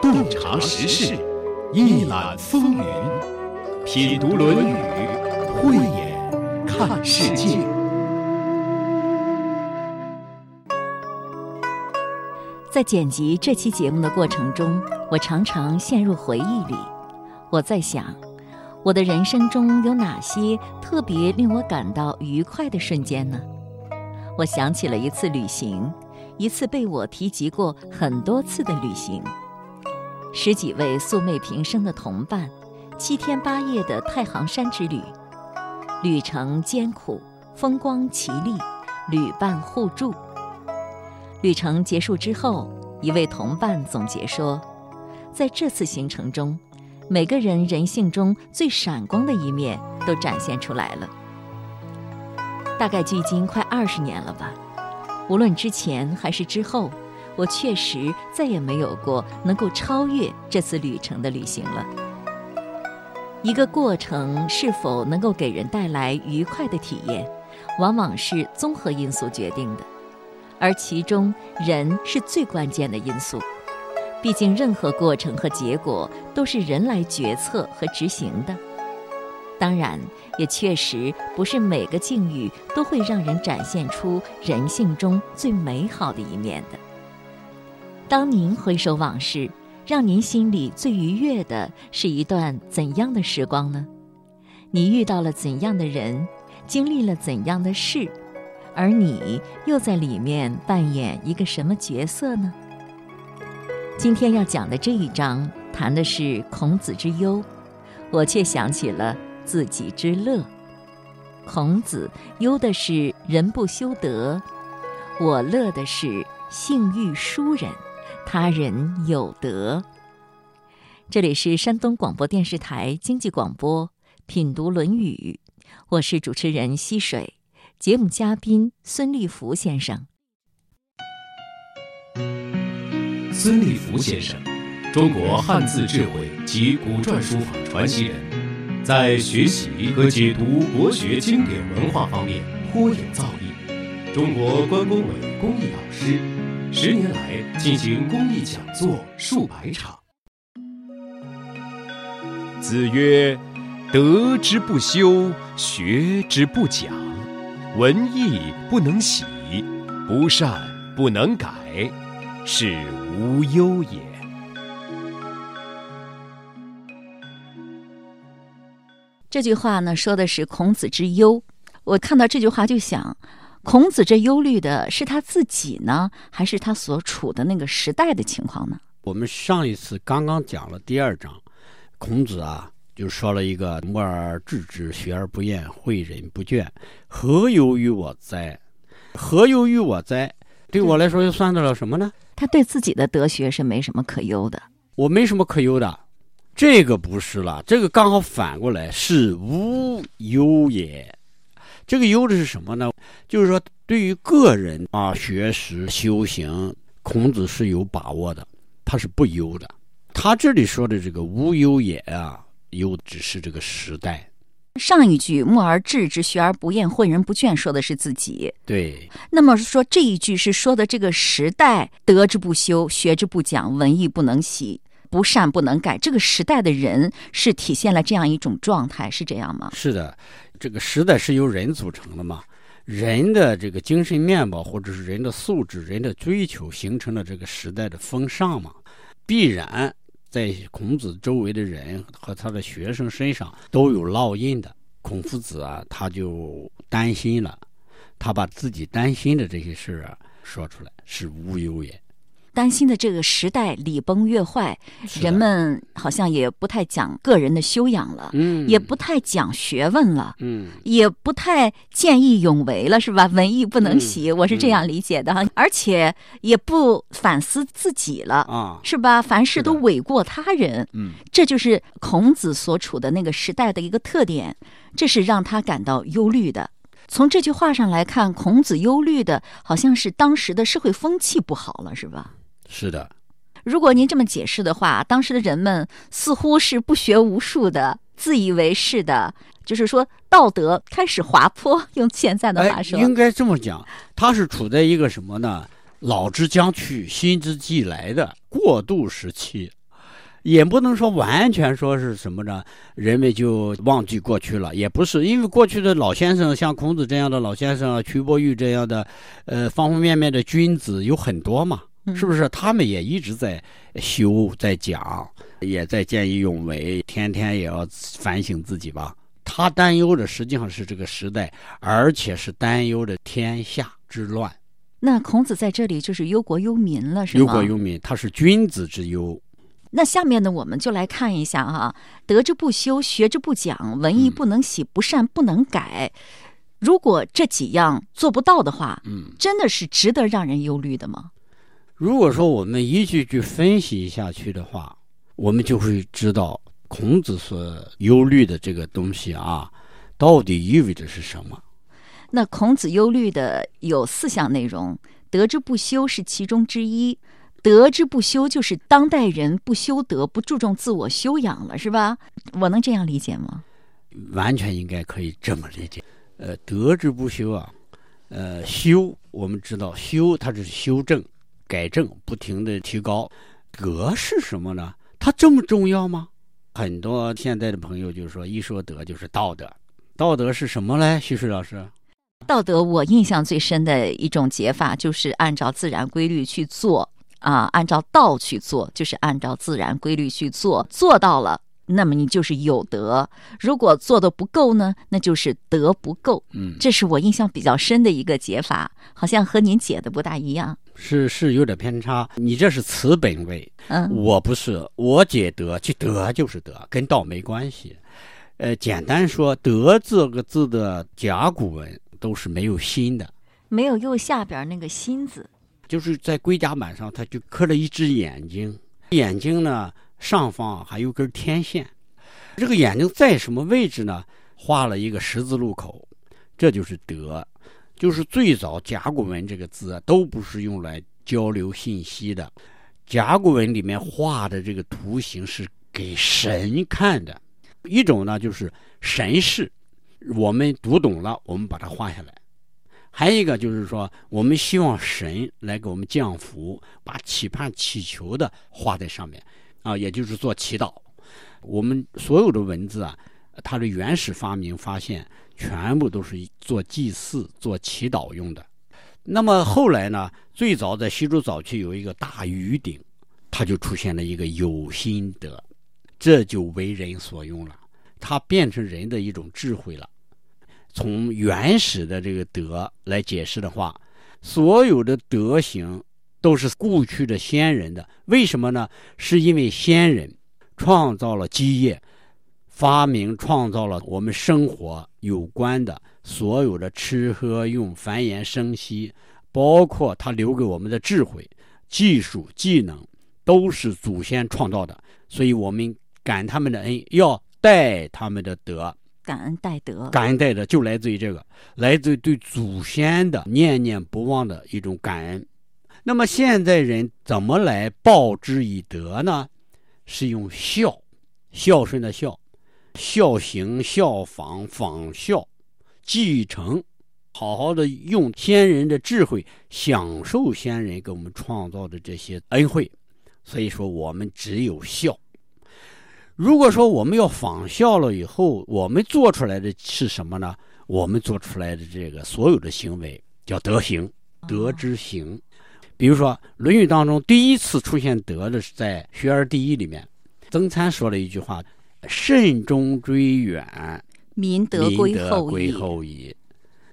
洞察时事，一览风云，品读《论语》，慧眼看世界。在剪辑这期节目的过程中，我常常陷入回忆里。我在想，我的人生中有哪些特别令我感到愉快的瞬间呢？我想起了一次旅行，一次被我提及过很多次的旅行。十几位素昧平生的同伴，七天八夜的太行山之旅，旅程艰苦，风光奇丽，旅伴互助。旅程结束之后，一位同伴总结说，在这次行程中，每个人人性中最闪光的一面都展现出来了。大概距今快二十年了吧，无论之前还是之后。我确实再也没有过能够超越这次旅程的旅行了。一个过程是否能够给人带来愉快的体验，往往是综合因素决定的，而其中人是最关键的因素。毕竟，任何过程和结果都是人来决策和执行的。当然，也确实不是每个境遇都会让人展现出人性中最美好的一面的。当您回首往事，让您心里最愉悦的是一段怎样的时光呢？你遇到了怎样的人，经历了怎样的事，而你又在里面扮演一个什么角色呢？今天要讲的这一章谈的是孔子之忧，我却想起了自己之乐。孔子忧的是人不修德，我乐的是性欲淑人。他人有德。这里是山东广播电视台经济广播《品读论语》，我是主持人溪水，节目嘉宾孙立福先生。孙立福先生，中国汉字智慧及古篆书法传奇人，在学习和解读国学经典文化方面颇有造诣，中国关工委公益导师。十年来进行公益讲座数百场。子曰：“德之不修，学之不讲，文艺不能喜，不善不能改，是无忧也。”这句话呢，说的是孔子之忧。我看到这句话就想。孔子这忧虑的是他自己呢，还是他所处的那个时代的情况呢？我们上一次刚刚讲了第二章，孔子啊就说了一个“默而志之，学而不厌，诲人不倦，何由于我哉？何由于我哉？”对我来说又算得了什么呢？他对自己的德学是没什么可忧的。我没什么可忧的，这个不是了，这个刚好反过来是无忧也。这个忧的是什么呢？就是说，对于个人啊，学识修行，孔子是有把握的，他是不忧的。他这里说的这个无忧也啊，忧只是这个时代。上一句“默而志之，学而不厌，诲人不倦”说的是自己。对。那么说这一句是说的这个时代，得之不修，学之不讲，文艺不能习，不善不能改。这个时代的人是体现了这样一种状态，是这样吗？是的。这个时代是由人组成的嘛？人的这个精神面貌，或者是人的素质、人的追求，形成了这个时代的风尚嘛？必然在孔子周围的人和他的学生身上都有烙印的。孔夫子啊，他就担心了，他把自己担心的这些事儿啊说出来，是无忧也。担心的这个时代礼崩乐坏，人们好像也不太讲个人的修养了，嗯，也不太讲学问了，嗯，也不太见义勇为了，是吧？文艺不能习，我是这样理解的哈。而且也不反思自己了啊，是吧？凡事都诿过他人，嗯，这就是孔子所处的那个时代的一个特点，这是让他感到忧虑的。从这句话上来看，孔子忧虑的好像是当时的社会风气不好了，是吧？是的，如果您这么解释的话，当时的人们似乎是不学无术的，自以为是的，就是说道德开始滑坡。用现在的话说，应该这么讲，他是处在一个什么呢？老之将去，新之既来的过渡时期。也不能说完全说是什么呢？人们就忘记过去了，也不是，因为过去的老先生，像孔子这样的老先生，瞿伯玉这样的，呃，方方面面的君子有很多嘛，是不是？他们也一直在修，在讲，也在见义勇为，天天也要反省自己吧。他担忧的实际上是这个时代，而且是担忧的天下之乱。那孔子在这里就是忧国忧民了，是吗？忧国忧民，他是君子之忧。那下面呢，我们就来看一下哈，德之不修，学之不讲，文艺不能习，不善不能改。如果这几样做不到的话，嗯，真的是值得让人忧虑的吗？如果说我们一句句分析下去的话，我们就会知道孔子所忧虑的这个东西啊，到底意味着是什么？那孔子忧虑的有四项内容，德之不修是其中之一。德之不修，就是当代人不修德，不注重自我修养了，是吧？我能这样理解吗？完全应该可以这么理解。呃，德之不修啊，呃，修我们知道，修它是修正、改正，不停的提高。德是什么呢？它这么重要吗？很多现在的朋友就说，一说德就是道德。道德是什么嘞？徐水老师，道德我印象最深的一种解法，就是按照自然规律去做。啊，按照道去做，就是按照自然规律去做，做到了，那么你就是有德；如果做的不够呢，那就是德不够。嗯，这是我印象比较深的一个解法，好像和您解的不大一样。是是有点偏差，你这是词本位，嗯，我不是，我解德，就德就是德，跟道没关系。呃，简单说，德这个字的甲骨文都是没有心的，没有右下边那个心字。就是在龟甲板上，它就刻了一只眼睛，眼睛呢上方还有根天线，这个眼睛在什么位置呢？画了一个十字路口，这就是德。就是最早甲骨文这个字啊都不是用来交流信息的，甲骨文里面画的这个图形是给神看的，一种呢就是神事，我们读懂了，我们把它画下来。还有一个就是说，我们希望神来给我们降福，把期盼、祈求的画在上面，啊，也就是做祈祷。我们所有的文字啊，它的原始发明发现，全部都是做祭祀、做祈祷用的。那么后来呢，最早在西周早期有一个大禹鼎，它就出现了一个有心德，这就为人所用了，它变成人的一种智慧了。从原始的这个德来解释的话，所有的德行都是过去的先人的。为什么呢？是因为先人创造了基业，发明创造了我们生活有关的所有的吃喝用、繁衍生息，包括他留给我们的智慧、技术、技能，都是祖先创造的。所以我们感他们的恩，要戴他们的德。感恩戴德，感恩戴德就来自于这个，来自于对祖先的念念不忘的一种感恩。那么现在人怎么来报之以德呢？是用孝，孝顺的孝，孝行、效仿、仿效、继承，好好的用先人的智慧，享受先人给我们创造的这些恩惠。所以说，我们只有孝。如果说我们要仿效了以后，我们做出来的是什么呢？我们做出来的这个所有的行为叫德行，德之行。比如说《论语》当中第一次出现“德”的是在《学而第一》里面，曾参说了一句话：“慎终追远，民德归后矣。”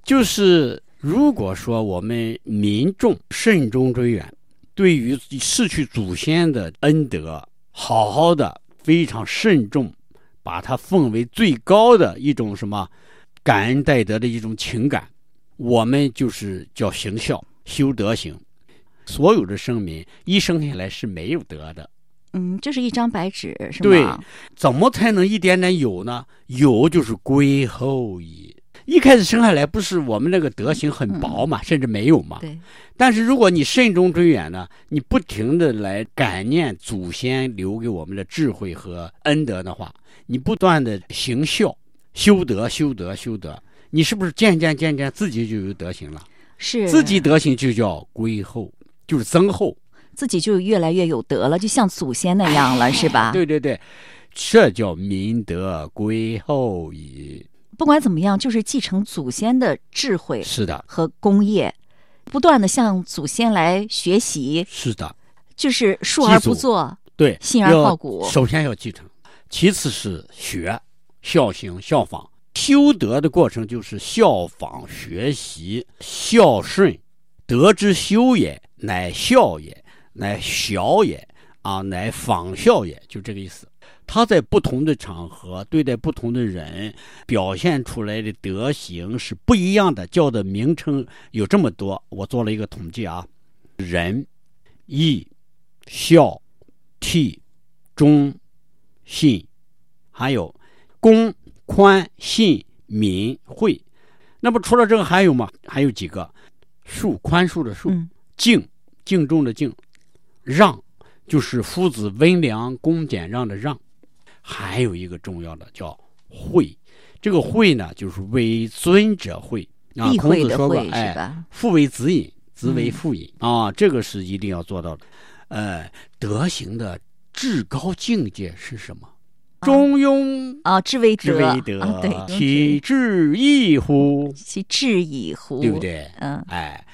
就是如果说我们民众慎终追远，对于逝去祖先的恩德，好好的。非常慎重，把它奉为最高的一种什么感恩戴德的一种情感。我们就是叫行孝、修德行。所有的生民一生下来是没有德的，嗯，就是一张白纸，是吗？对，怎么才能一点点有呢？有就是归后矣。一开始生下来不是我们那个德行很薄嘛，甚至没有嘛。对。但是如果你慎终追远呢，你不停的来感念祖先留给我们的智慧和恩德的话，你不断的行孝、修德、修德、修德，你是不是渐渐渐渐自己就有德行了？是。自己德行就叫归后，就是增厚。自己就越来越有德了，就像祖先那样了，是吧？对对对，这叫民德归厚矣。不管怎么样，就是继承祖先的智慧是的，和功业，不断的向祖先来学习，是的，就是述而不作，对，信而好古。首先要继承，其次是学，孝行效仿。修德的过程就是效仿学习，孝顺，德之修也，乃孝也。乃小也啊，乃仿效也，就这个意思。他在不同的场合对待不同的人，表现出来的德行是不一样的。叫的名称有这么多，我做了一个统计啊：仁、义、孝、悌、忠、信，还有公、宽、信、敏、惠。那么除了这个还有吗？还有几个：恕，宽恕的恕；敬，敬重的敬。让，就是夫子温良恭俭让的让，还有一个重要的叫惠，这个惠呢，就是为尊者惠啊。孔子说过，哎，父为子隐，子为父隐啊，这个是一定要做到的。呃，德行的至高境界是什么？中庸啊，至为德，对，其至矣乎？其至矣乎？对不对？嗯，哎。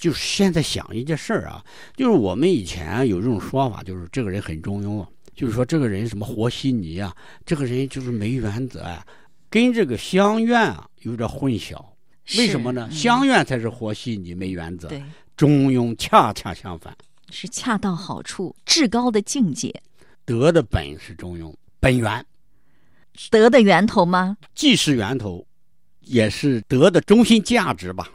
就是现在想一件事儿啊，就是我们以前有这种说法，就是这个人很中庸啊，就是说这个人什么和稀泥啊，这个人就是没原则啊，跟这个乡愿啊有点混淆。为什么呢？乡愿才是和稀泥、没原则，中庸恰恰相反，是恰到好处、至高的境界。德的本是中庸，本源，德的源头吗？既是源头，也是德的中心价值吧。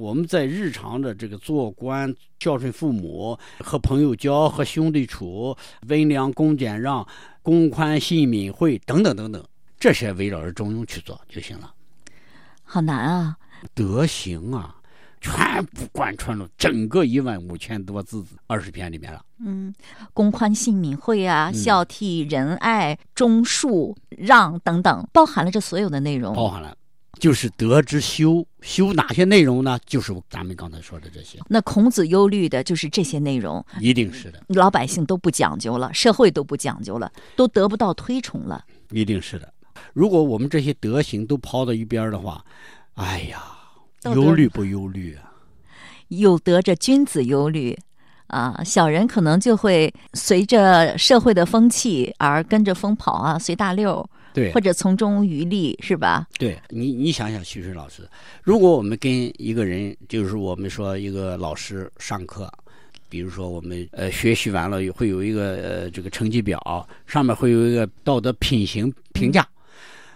我们在日常的这个做官、孝顺父母、和朋友交、和兄弟处、温良恭俭让、公宽信敏惠等等等等，这些围绕着中庸去做就行了。好难啊！德行啊，全部贯穿了整个一万五千多字二十篇里面了。嗯，公宽信敏惠啊，孝悌仁爱、忠恕让等等，包含了这所有的内容。包含了。就是德之修，修哪些内容呢？就是咱们刚才说的这些。那孔子忧虑的就是这些内容，一定是的。老百姓都不讲究了，社会都不讲究了，都得不到推崇了，一定是的。如果我们这些德行都抛到一边的话，哎呀，忧虑不忧虑啊？有得着君子忧虑啊，小人可能就会随着社会的风气而跟着风跑啊，随大溜。对，或者从中渔利是吧？对你，你想想，徐水老师，如果我们跟一个人，就是我们说一个老师上课，比如说我们呃学习完了会有一个呃这个成绩表，上面会有一个道德品行评价，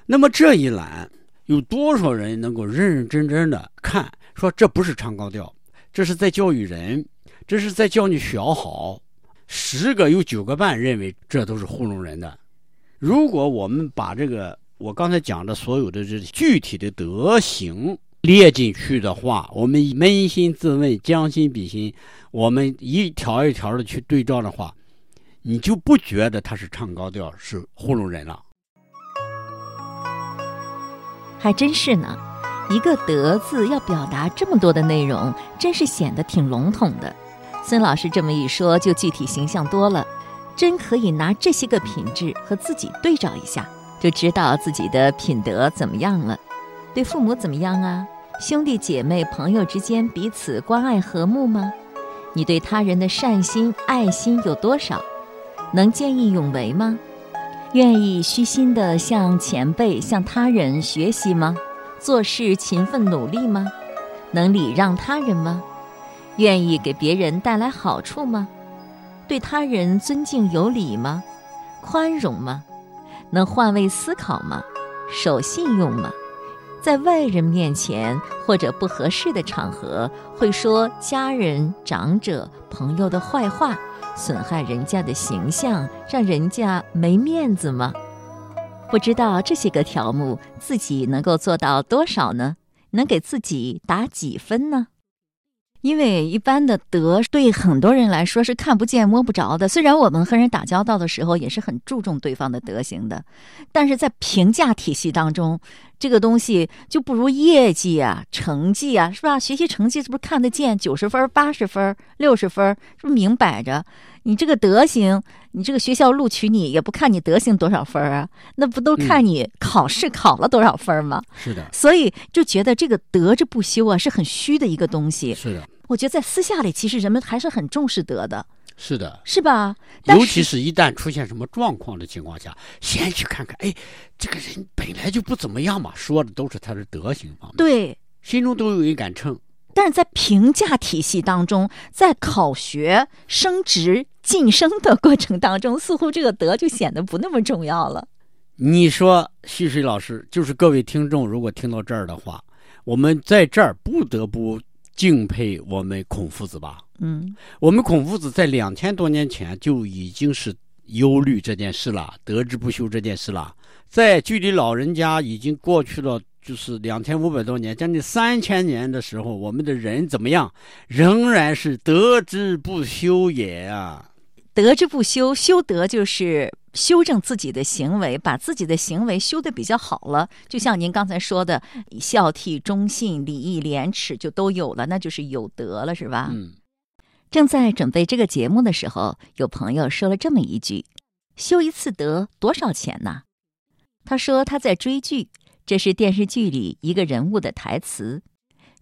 那么这一栏有多少人能够认认真真的看，说这不是唱高调，这是在教育人，这是在教你学好，十个有九个半认为这都是糊弄人的。如果我们把这个我刚才讲的所有的这具体的德行列进去的话，我们扪心自问，将心比心，我们一条一条的去对照的话，你就不觉得他是唱高调，是糊弄人了。还真是呢，一个“德”字要表达这么多的内容，真是显得挺笼统的。孙老师这么一说，就具体形象多了。真可以拿这些个品质和自己对照一下，就知道自己的品德怎么样了。对父母怎么样啊？兄弟姐妹朋友之间彼此关爱和睦吗？你对他人的善心爱心有多少？能见义勇为吗？愿意虚心的向前辈向他人学习吗？做事勤奋努力吗？能礼让他人吗？愿意给别人带来好处吗？对他人尊敬有礼吗？宽容吗？能换位思考吗？守信用吗？在外人面前或者不合适的场合，会说家人、长者、朋友的坏话，损害人家的形象，让人家没面子吗？不知道这些个条目，自己能够做到多少呢？能给自己打几分呢？因为一般的德对很多人来说是看不见摸不着的。虽然我们和人打交道的时候也是很注重对方的德行的，但是在评价体系当中，这个东西就不如业绩啊、成绩啊，是吧？学习成绩是不是看得见？九十分、八十分、六十分，是不是明摆着？你这个德行，你这个学校录取你也不看你德行多少分啊？那不都看你考试考了多少分吗？是的，所以就觉得这个德之不修啊，是很虚的一个东西。是的，我觉得在私下里，其实人们还是很重视德的，是的。是吧？尤其是一旦出现什么状况的情况下，先去看看，哎，这个人本来就不怎么样嘛，说的都是他的德行方面，对。心中都有一杆秤。但是在评价体系当中，在考学、升职、晋升的过程当中，似乎这个德就显得不那么重要了。你说，旭水老师，就是各位听众，如果听到这儿的话，我们在这儿不得不敬佩我们孔夫子吧？嗯，我们孔夫子在两千多年前就已经是忧虑这件事了，得之不修这件事了，在距离老人家已经过去了。就是两千五百多年，将近三千年的时候，我们的人怎么样？仍然是得之不修也啊！德之不修，修德就是修正自己的行为，把自己的行为修得比较好了。就像您刚才说的，孝悌忠信、礼义廉耻就都有了，那就是有德了，是吧？嗯。正在准备这个节目的时候，有朋友说了这么一句：“修一次德多少钱呢？”他说他在追剧。这是电视剧里一个人物的台词：“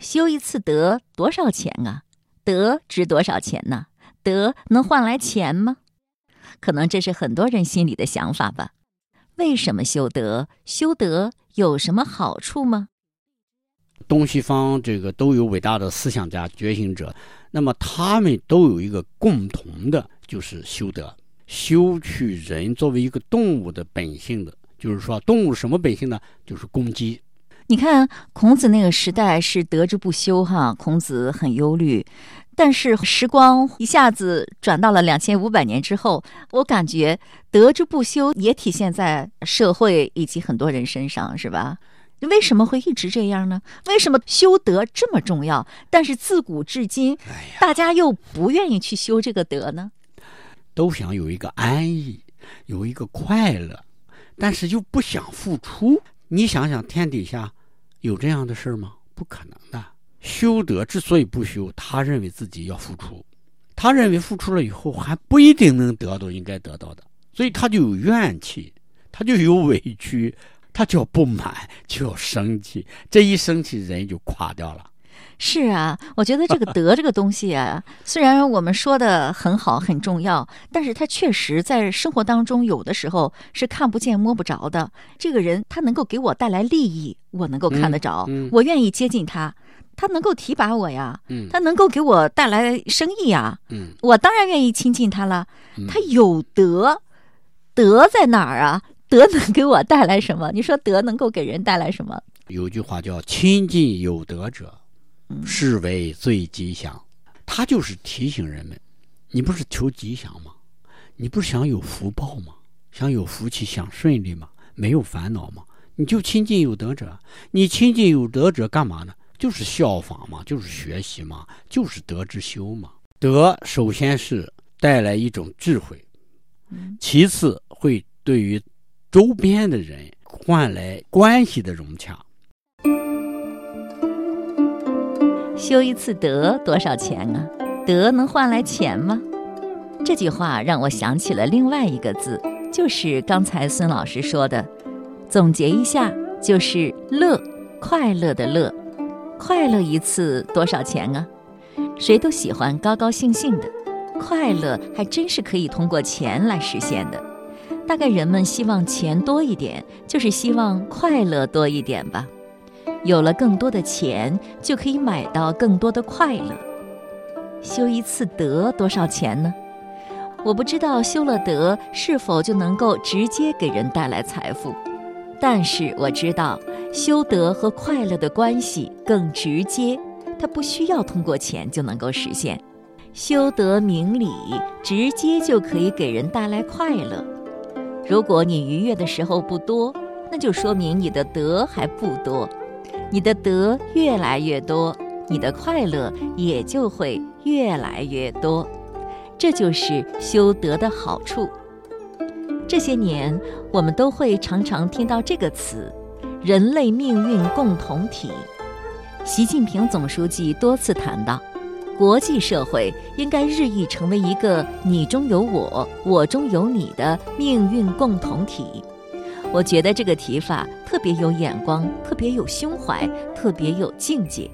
修一次德多少钱啊？德值多少钱呢？德能换来钱吗？”可能这是很多人心里的想法吧。为什么修德？修德有什么好处吗？东西方这个都有伟大的思想家、觉醒者，那么他们都有一个共同的，就是修德，修去人作为一个动物的本性的。就是说，动物什么本性呢？就是攻击。你看，孔子那个时代是德之不修，哈，孔子很忧虑。但是时光一下子转到了两千五百年之后，我感觉德之不修也体现在社会以及很多人身上，是吧？为什么会一直这样呢？为什么修德这么重要？但是自古至今，大家又不愿意去修这个德呢？都想有一个安逸，有一个快乐。但是又不想付出，你想想，天底下有这样的事儿吗？不可能的。修德之所以不修，他认为自己要付出，他认为付出了以后还不一定能得到应该得到的，所以他就有怨气，他就有委屈，他就要不满，就要生气，这一生气人就垮掉了。是啊，我觉得这个德这个东西啊，虽然我们说的很好很重要，但是它确实在生活当中有的时候是看不见摸不着的。这个人他能够给我带来利益，我能够看得着，我愿意接近他，他能够提拔我呀，他能够给我带来生意呀，我当然愿意亲近他了。他有德，德在哪儿啊？德能给我带来什么？你说德能够给人带来什么？有句话叫“亲近有德者”。是为最吉祥，他就是提醒人们：你不是求吉祥吗？你不是想有福报吗？想有福气，想顺利吗？没有烦恼吗？你就亲近有德者。你亲近有德者干嘛呢？就是效仿嘛，就是学习嘛，就是德之修嘛。德首先是带来一种智慧，其次会对于周边的人换来关系的融洽。修一次德多少钱啊？德能换来钱吗？这句话让我想起了另外一个字，就是刚才孙老师说的。总结一下，就是乐，快乐的乐。快乐一次多少钱啊？谁都喜欢高高兴兴的，快乐还真是可以通过钱来实现的。大概人们希望钱多一点，就是希望快乐多一点吧。有了更多的钱，就可以买到更多的快乐。修一次德多少钱呢？我不知道修了德是否就能够直接给人带来财富，但是我知道修德和快乐的关系更直接，它不需要通过钱就能够实现。修德明理，直接就可以给人带来快乐。如果你愉悦的时候不多，那就说明你的德还不多。你的德越来越多，你的快乐也就会越来越多。这就是修德的好处。这些年，我们都会常常听到这个词“人类命运共同体”。习近平总书记多次谈到，国际社会应该日益成为一个“你中有我，我中有你”的命运共同体。我觉得这个提法特别有眼光，特别有胸怀，特别有境界。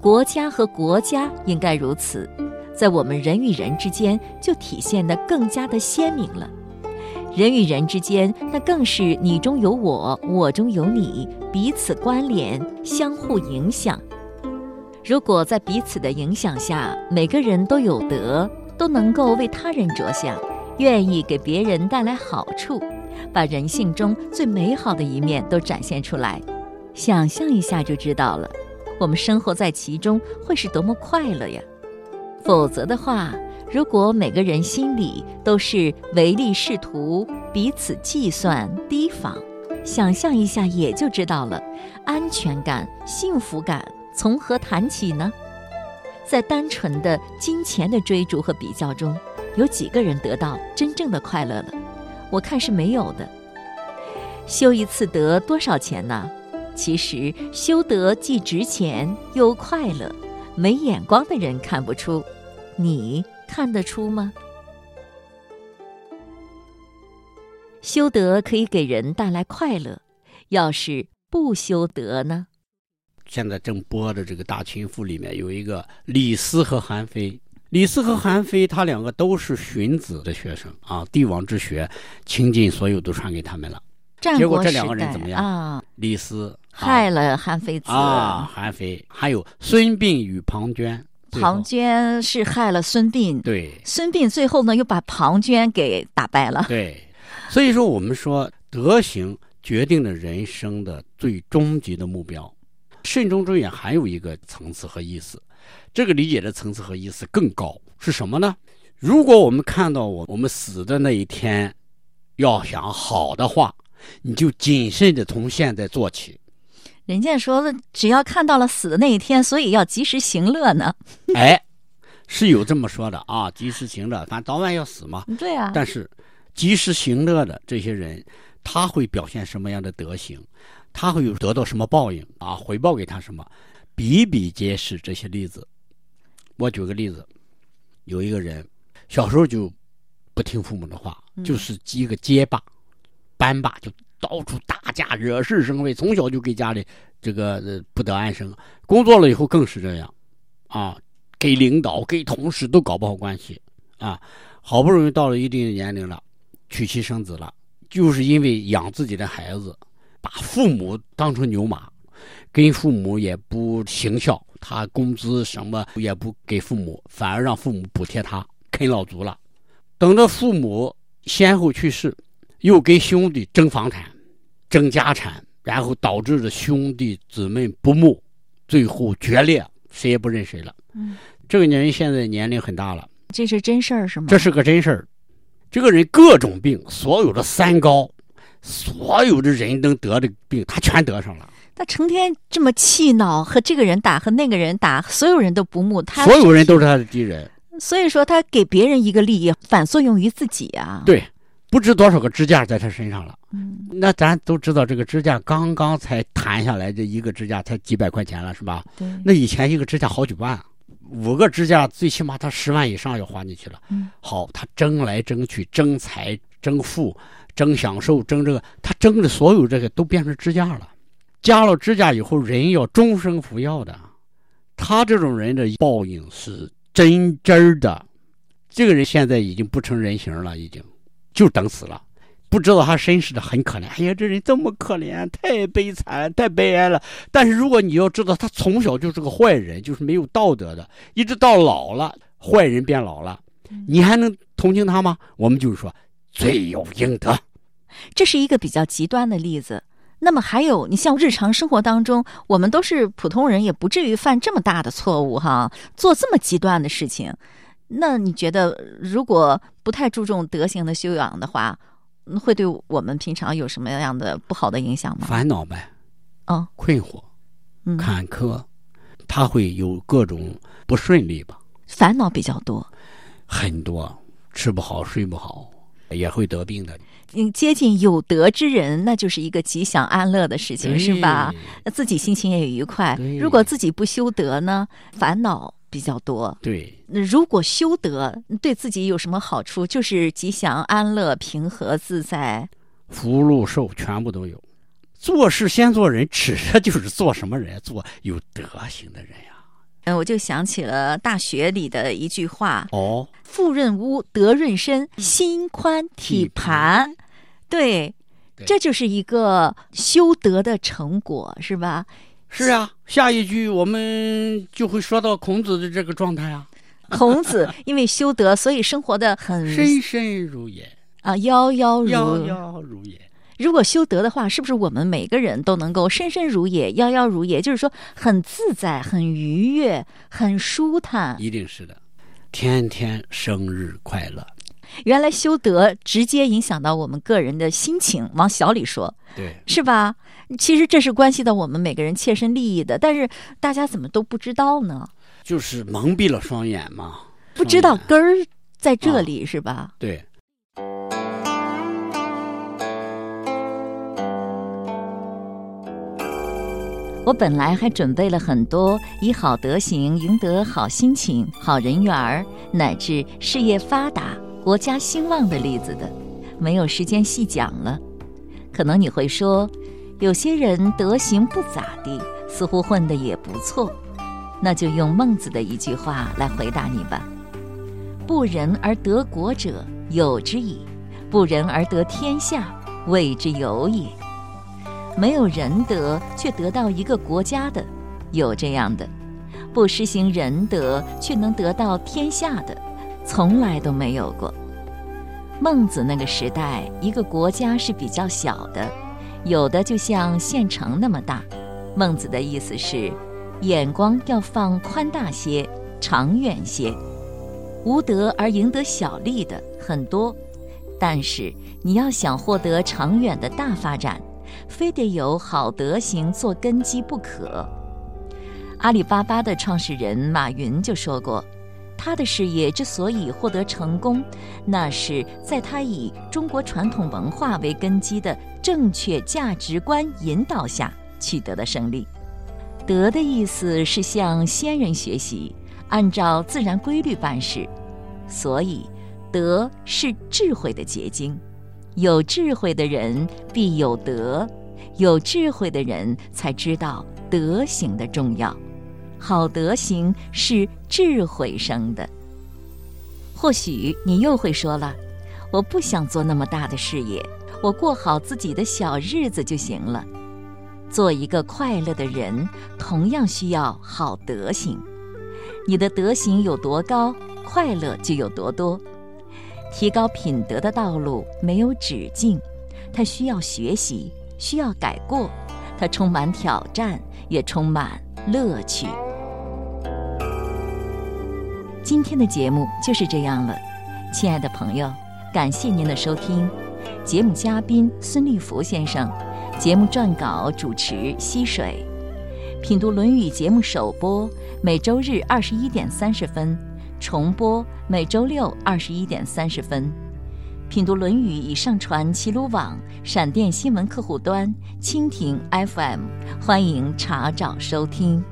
国家和国家应该如此，在我们人与人之间就体现得更加的鲜明了。人与人之间，那更是你中有我，我中有你，彼此关联，相互影响。如果在彼此的影响下，每个人都有德，都能够为他人着想，愿意给别人带来好处，把人性中最美好的一面都展现出来，想象一下就知道了，我们生活在其中会是多么快乐呀！否则的话，如果每个人心里都是唯利是图、彼此计算、提防，想象一下也就知道了，安全感、幸福感从何谈起呢？在单纯的金钱的追逐和比较中，有几个人得到真正的快乐了？我看是没有的。修一次德多少钱呢？其实修德既值钱又快乐，没眼光的人看不出，你。看得出吗？修德可以给人带来快乐，要是不修德呢？现在正播的这个《大秦赋》里面有一个李斯和韩非，李斯和韩非他两个都是荀子的学生啊，帝王之学，倾尽所有都传给他们了。结果这两个人怎么样啊？李斯害了韩非子啊，韩非还有孙膑与庞涓。庞涓是害了孙膑，对，孙膑最后呢又把庞涓给打败了，对，所以说我们说德行决定了人生的最终极的目标。慎终追远还有一个层次和意思，这个理解的层次和意思更高是什么呢？如果我们看到我我们死的那一天，要想好的话，你就谨慎的从现在做起。人家说，只要看到了死的那一天，所以要及时行乐呢。哎，是有这么说的啊，及时行乐，反正早晚要死嘛。对啊。但是，及时行乐的这些人，他会表现什么样的德行？他会有得到什么报应啊？回报给他什么？比比皆是这些例子。我举个例子，有一个人小时候就不听父母的话，就是一个结巴、班霸就。到处打架，惹是生非，从小就给家里这个不得安生。工作了以后更是这样，啊，给领导、给同事都搞不好关系，啊，好不容易到了一定的年龄了，娶妻生子了，就是因为养自己的孩子，把父母当成牛马，跟父母也不行孝，他工资什么也不给父母，反而让父母补贴他，啃老族了。等着父母先后去世，又跟兄弟争房产。争家产，然后导致了兄弟姊妹不睦，最后决裂，谁也不认谁了。嗯，这个人现在年龄很大了，这是真事儿是吗？这是个真事儿。这个人各种病，所有的三高，所有的人能得的病，他全得上了。他成天这么气恼，和这个人打，和那个人打，所有人都不睦，他所有人都是他的敌人。所以说，他给别人一个利益，反作用于自己啊。对。不知多少个支架在他身上了，嗯，那咱都知道，这个支架刚刚才弹下来，这一个支架才几百块钱了，是吧？对。那以前一个支架好几万，五个支架最起码他十万以上要花进去了。嗯。好，他争来争去，争财、争富、争享受、争这个，他争的所有这个都变成支架了。加了支架以后，人要终生服药的。他这种人的报应是真真的。这个人现在已经不成人形了，已经。就等死了，不知道他身世的很可怜。哎呀，这人这么可怜，太悲惨，太悲哀了。但是如果你要知道，他从小就是个坏人，就是没有道德的，一直到老了，坏人变老了，你还能同情他吗？我们就是说，罪有应得。这是一个比较极端的例子。那么还有，你像日常生活当中，我们都是普通人，也不至于犯这么大的错误哈，做这么极端的事情。那你觉得，如果不太注重德行的修养的话，会对我们平常有什么样的不好的影响吗？烦恼呗，哦，困惑，嗯，坎坷，他会有各种不顺利吧，烦恼比较多。很多吃不好睡不好，也会得病的。嗯，接近有德之人，那就是一个吉祥安乐的事情，是吧？自己心情也愉快。如果自己不修德呢，烦恼比较多。对，那如果修德，对自己有什么好处？就是吉祥安乐、平和自在、福禄寿，全部都有。做事先做人，指的就是做什么人？做有德行的人呀。嗯，我就想起了大学里的一句话：哦，富润屋，德润身，心宽体盘。对，这就是一个修德的成果，是吧？是啊，下一句我们就会说到孔子的这个状态啊。孔子因为修德，所以生活的很深深如也啊，夭夭如夭夭如也。如果修德的话，是不是我们每个人都能够深深如也，夭夭如也？就是说，很自在，很愉悦，很舒坦。一定是的，天天生日快乐。原来修德直接影响到我们个人的心情，往小里说，对，是吧？其实这是关系到我们每个人切身利益的，但是大家怎么都不知道呢？就是蒙蔽了双眼嘛，不知道根儿在这里，是吧？对。我本来还准备了很多以好德行赢得好心情、好人缘儿，乃至事业发达。国家兴旺的例子的，没有时间细讲了。可能你会说，有些人德行不咋地，似乎混得也不错。那就用孟子的一句话来回答你吧：“不仁而得国者有之矣，不仁而得天下谓之有也。”没有仁德却得到一个国家的，有这样的；不施行仁德却能得到天下的。从来都没有过。孟子那个时代，一个国家是比较小的，有的就像县城那么大。孟子的意思是，眼光要放宽大些、长远些。无德而赢得小利的很多，但是你要想获得长远的大发展，非得有好德行做根基不可。阿里巴巴的创始人马云就说过。他的事业之所以获得成功，那是在他以中国传统文化为根基的正确价值观引导下取得的胜利。德的意思是向先人学习，按照自然规律办事，所以德是智慧的结晶。有智慧的人必有德，有智慧的人才知道德行的重要。好德行是智慧生的。或许你又会说了，我不想做那么大的事业，我过好自己的小日子就行了。做一个快乐的人，同样需要好德行。你的德行有多高，快乐就有多多。提高品德的道路没有止境，它需要学习，需要改过，它充满挑战，也充满乐趣。今天的节目就是这样了，亲爱的朋友，感谢您的收听。节目嘉宾孙立福先生，节目撰稿主持溪水，品读《论语》节目首播每周日二十一点三十分，重播每周六二十一点三十分。品读《论语》已上传齐鲁网、闪电新闻客户端、蜻蜓 FM，欢迎查找收听。